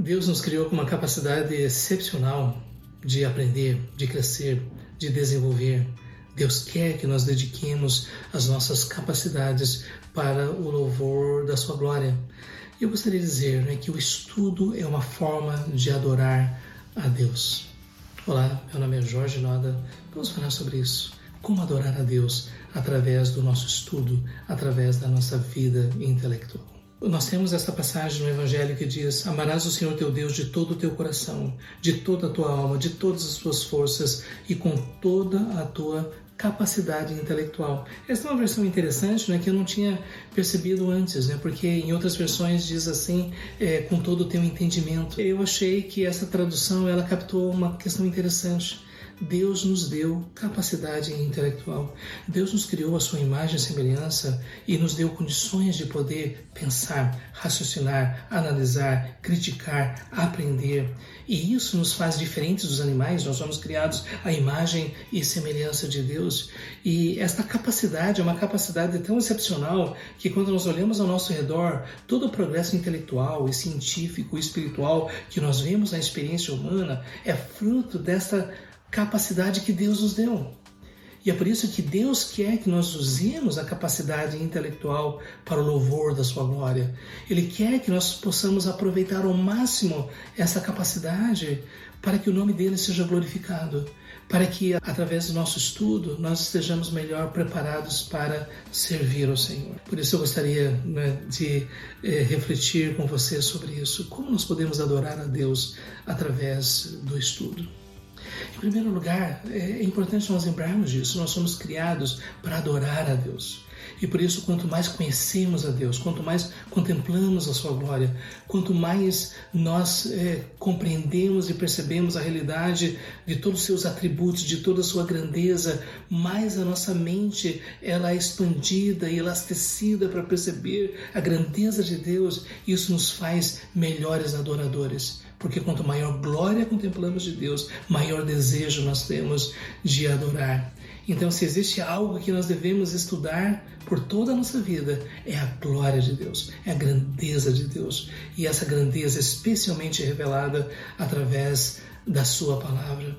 Deus nos criou com uma capacidade excepcional de aprender, de crescer, de desenvolver. Deus quer que nós dediquemos as nossas capacidades para o louvor da sua glória. Eu gostaria de dizer né, que o estudo é uma forma de adorar a Deus. Olá, meu nome é Jorge Noda. Vamos falar sobre isso. Como adorar a Deus através do nosso estudo, através da nossa vida intelectual. Nós temos esta passagem no Evangelho que diz: Amarás o Senhor teu Deus de todo o teu coração, de toda a tua alma, de todas as tuas forças e com toda a tua capacidade intelectual. Esta é uma versão interessante, né, que eu não tinha percebido antes, né, porque em outras versões diz assim, é, com todo o teu entendimento. Eu achei que essa tradução ela captou uma questão interessante. Deus nos deu capacidade intelectual. Deus nos criou a sua imagem e semelhança e nos deu condições de poder pensar, raciocinar, analisar, criticar, aprender. E isso nos faz diferentes dos animais. Nós somos criados à imagem e semelhança de Deus. E esta capacidade é uma capacidade tão excepcional que quando nós olhamos ao nosso redor, todo o progresso intelectual e científico e espiritual que nós vemos na experiência humana é fruto desta capacidade que Deus nos deu. E é por isso que Deus quer que nós usemos a capacidade intelectual para o louvor da Sua glória. Ele quer que nós possamos aproveitar ao máximo essa capacidade para que o nome dele seja glorificado, para que através do nosso estudo nós estejamos melhor preparados para servir ao Senhor. Por isso eu gostaria né, de eh, refletir com você sobre isso. Como nós podemos adorar a Deus através do estudo? Em primeiro lugar, é importante nós lembrarmos disso. Nós somos criados para adorar a Deus. E por isso, quanto mais conhecemos a Deus, quanto mais contemplamos a Sua glória, quanto mais nós é, compreendemos e percebemos a realidade de todos os seus atributos, de toda a sua grandeza, mais a nossa mente ela é expandida e elastecida para perceber a grandeza de Deus. Isso nos faz melhores adoradores porque quanto maior glória contemplamos de Deus, maior desejo nós temos de adorar. Então, se existe algo que nós devemos estudar por toda a nossa vida, é a glória de Deus, é a grandeza de Deus. E essa grandeza especialmente revelada através da Sua palavra.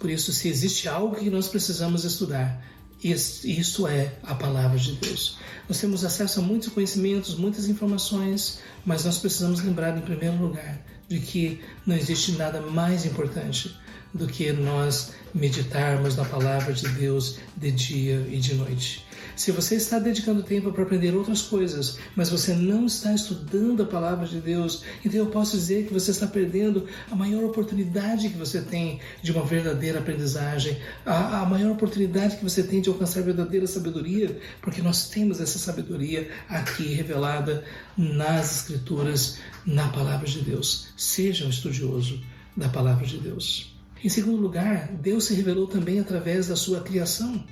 Por isso, se existe algo que nós precisamos estudar, isso é a palavra de Deus. Nós temos acesso a muitos conhecimentos, muitas informações, mas nós precisamos lembrar, em primeiro lugar, de que não existe nada mais importante do que nós meditarmos na palavra de Deus de dia e de noite. Se você está dedicando tempo para aprender outras coisas, mas você não está estudando a palavra de Deus, então eu posso dizer que você está perdendo a maior oportunidade que você tem de uma verdadeira aprendizagem, a, a maior oportunidade que você tem de alcançar verdadeira sabedoria, porque nós temos essa sabedoria aqui revelada nas Escrituras, na palavra de Deus. Seja um estudioso da palavra de Deus. Em segundo lugar, Deus se revelou também através da sua criação.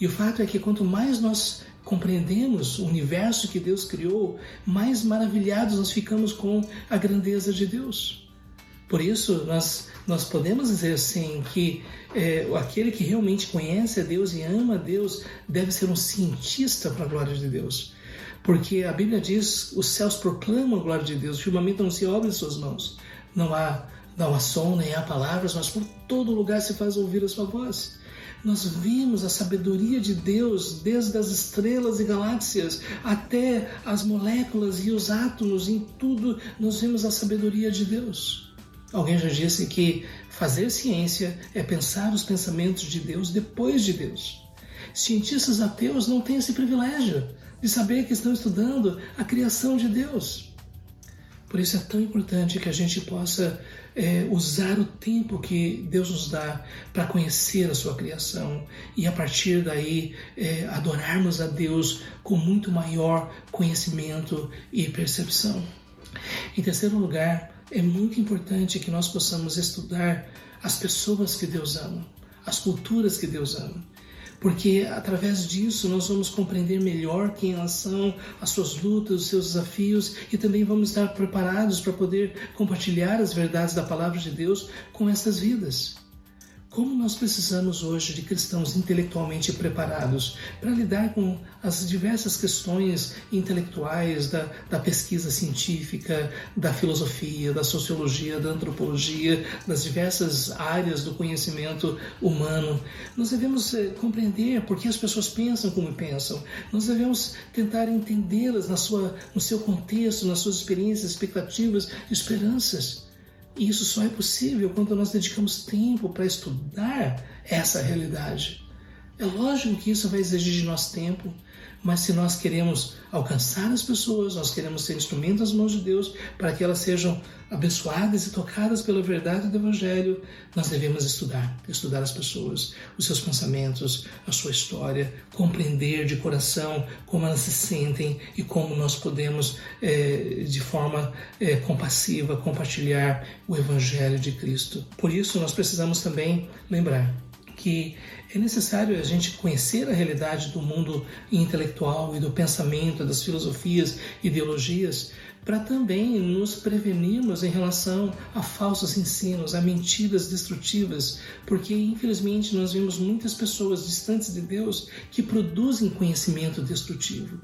E o fato é que quanto mais nós compreendemos o universo que Deus criou, mais maravilhados nós ficamos com a grandeza de Deus. Por isso, nós, nós podemos dizer assim que é, aquele que realmente conhece a Deus e ama a Deus deve ser um cientista para a glória de Deus. Porque a Bíblia diz: os céus proclamam a glória de Deus, o firmamento não se obre em suas mãos. Não há não há som nem há palavras, mas por todo lugar se faz ouvir a sua voz. Nós vimos a sabedoria de Deus desde as estrelas e galáxias até as moléculas e os átomos, em tudo nós vemos a sabedoria de Deus. Alguém já disse que fazer ciência é pensar os pensamentos de Deus depois de Deus. Cientistas ateus não têm esse privilégio de saber que estão estudando a criação de Deus. Por isso é tão importante que a gente possa é, usar o tempo que Deus nos dá para conhecer a sua criação e a partir daí é, adorarmos a Deus com muito maior conhecimento e percepção. Em terceiro lugar, é muito importante que nós possamos estudar as pessoas que Deus ama, as culturas que Deus ama porque através disso nós vamos compreender melhor quem elas são, as suas lutas, os seus desafios e também vamos estar preparados para poder compartilhar as verdades da palavra de Deus com essas vidas. Como nós precisamos hoje de cristãos intelectualmente preparados para lidar com as diversas questões intelectuais da, da, pesquisa científica, da filosofia, da sociologia, da antropologia, das diversas áreas do conhecimento humano. Nós devemos eh, compreender por que as pessoas pensam como pensam. Nós devemos tentar entendê-las na sua, no seu contexto, nas suas experiências, expectativas, esperanças. E isso só é possível quando nós dedicamos tempo para estudar essa realidade. É lógico que isso vai exigir de nós tempo, mas se nós queremos alcançar as pessoas, nós queremos ser instrumentos nas mãos de Deus para que elas sejam abençoadas e tocadas pela verdade do Evangelho, nós devemos estudar, estudar as pessoas, os seus pensamentos, a sua história, compreender de coração como elas se sentem e como nós podemos, é, de forma é, compassiva, compartilhar o Evangelho de Cristo. Por isso, nós precisamos também lembrar que é necessário a gente conhecer a realidade do mundo intelectual e do pensamento, das filosofias, ideologias, para também nos prevenirmos em relação a falsos ensinos, a mentiras destrutivas, porque infelizmente nós vemos muitas pessoas distantes de Deus que produzem conhecimento destrutivo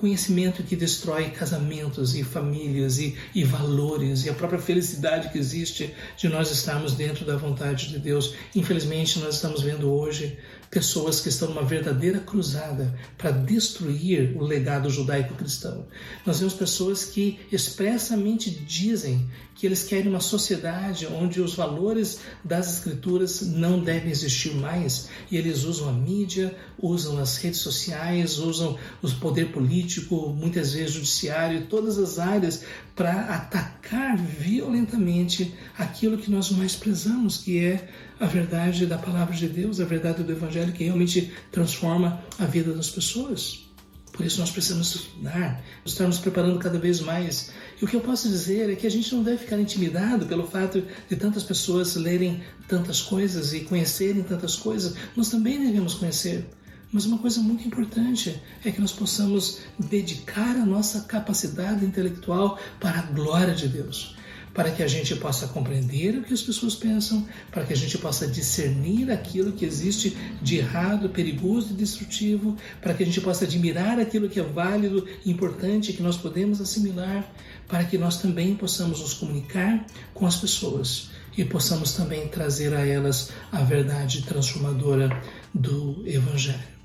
conhecimento que destrói casamentos e famílias e, e, valores e a própria felicidade que existe de nós estarmos dentro da vontade de Deus. Infelizmente, nós estamos vendo hoje pessoas que estão numa verdadeira cruzada para destruir o legado judaico-cristão. Nós vemos pessoas que expressamente dizem que eles querem uma sociedade onde os valores das escrituras não devem existir mais e eles usam a mídia, usam as redes sociais, usam o poder político, muitas vezes judiciário, todas as áreas para atacar violentamente aquilo que nós mais prezamos, que é a verdade da palavra de Deus, a verdade do Evangelho que realmente transforma a vida das pessoas. Por isso nós precisamos estudar, estarmos preparando cada vez mais. E o que eu posso dizer é que a gente não deve ficar intimidado pelo fato de tantas pessoas lerem tantas coisas e conhecerem tantas coisas. Nós também devemos conhecer. Mas uma coisa muito importante é que nós possamos dedicar a nossa capacidade intelectual para a glória de Deus para que a gente possa compreender o que as pessoas pensam, para que a gente possa discernir aquilo que existe de errado, perigoso e destrutivo, para que a gente possa admirar aquilo que é válido, importante, que nós podemos assimilar, para que nós também possamos nos comunicar com as pessoas e possamos também trazer a elas a verdade transformadora do Evangelho.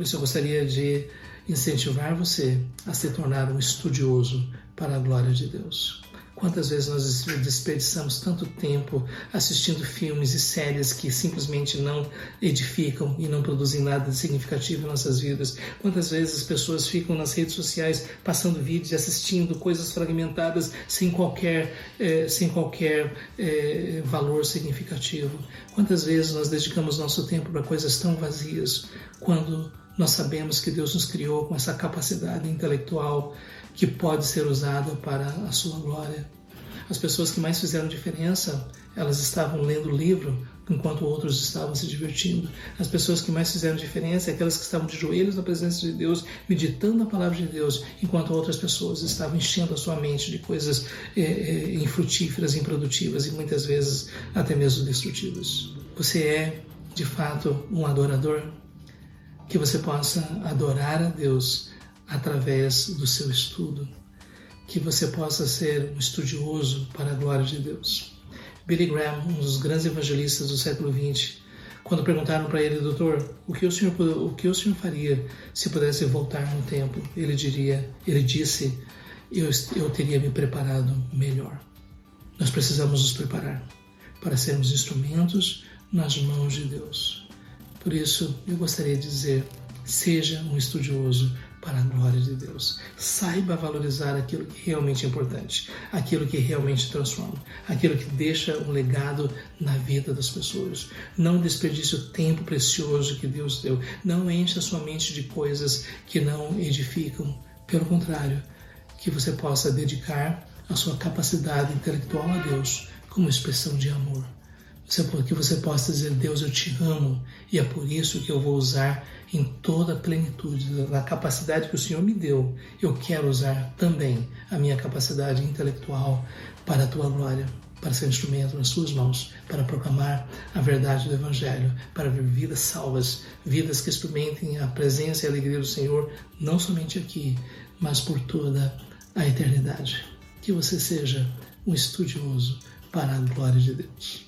Por isso eu gostaria de incentivar você a se tornar um estudioso para a glória de Deus. Quantas vezes nós desperdiçamos tanto tempo assistindo filmes e séries que simplesmente não edificam e não produzem nada significativo em nossas vidas? Quantas vezes as pessoas ficam nas redes sociais passando vídeos e assistindo coisas fragmentadas sem qualquer, eh, sem qualquer eh, valor significativo? Quantas vezes nós dedicamos nosso tempo para coisas tão vazias quando nós sabemos que Deus nos criou com essa capacidade intelectual que pode ser usada para a sua glória. As pessoas que mais fizeram diferença, elas estavam lendo o livro enquanto outros estavam se divertindo. As pessoas que mais fizeram diferença, aquelas que estavam de joelhos na presença de Deus, meditando a palavra de Deus, enquanto outras pessoas estavam enchendo a sua mente de coisas é, é, infrutíferas, improdutivas e muitas vezes até mesmo destrutivas. Você é, de fato, um adorador? Que você possa adorar a Deus através do seu estudo, que você possa ser um estudioso para a glória de Deus. Billy Graham, um dos grandes evangelistas do século XX, quando perguntaram para ele, doutor, o que o senhor o que o senhor faria se pudesse voltar no tempo? Ele diria, ele disse, eu, eu teria me preparado melhor. Nós precisamos nos preparar para sermos instrumentos nas mãos de Deus. Por isso, eu gostaria de dizer: seja um estudioso para a glória de Deus. Saiba valorizar aquilo que realmente é importante, aquilo que realmente transforma, aquilo que deixa um legado na vida das pessoas. Não desperdice o tempo precioso que Deus deu. Não encha sua mente de coisas que não edificam. Pelo contrário, que você possa dedicar a sua capacidade intelectual a Deus como expressão de amor que você possa dizer, Deus, eu te amo e é por isso que eu vou usar em toda a plenitude da capacidade que o Senhor me deu. Eu quero usar também a minha capacidade intelectual para a tua glória. para ser instrumento nas suas mãos, para proclamar a verdade do Evangelho, para ver vidas salvas, vidas que experimentem a presença e a alegria do Senhor, não somente aqui, mas por toda a eternidade. Que você seja um estudioso para a glória de Deus.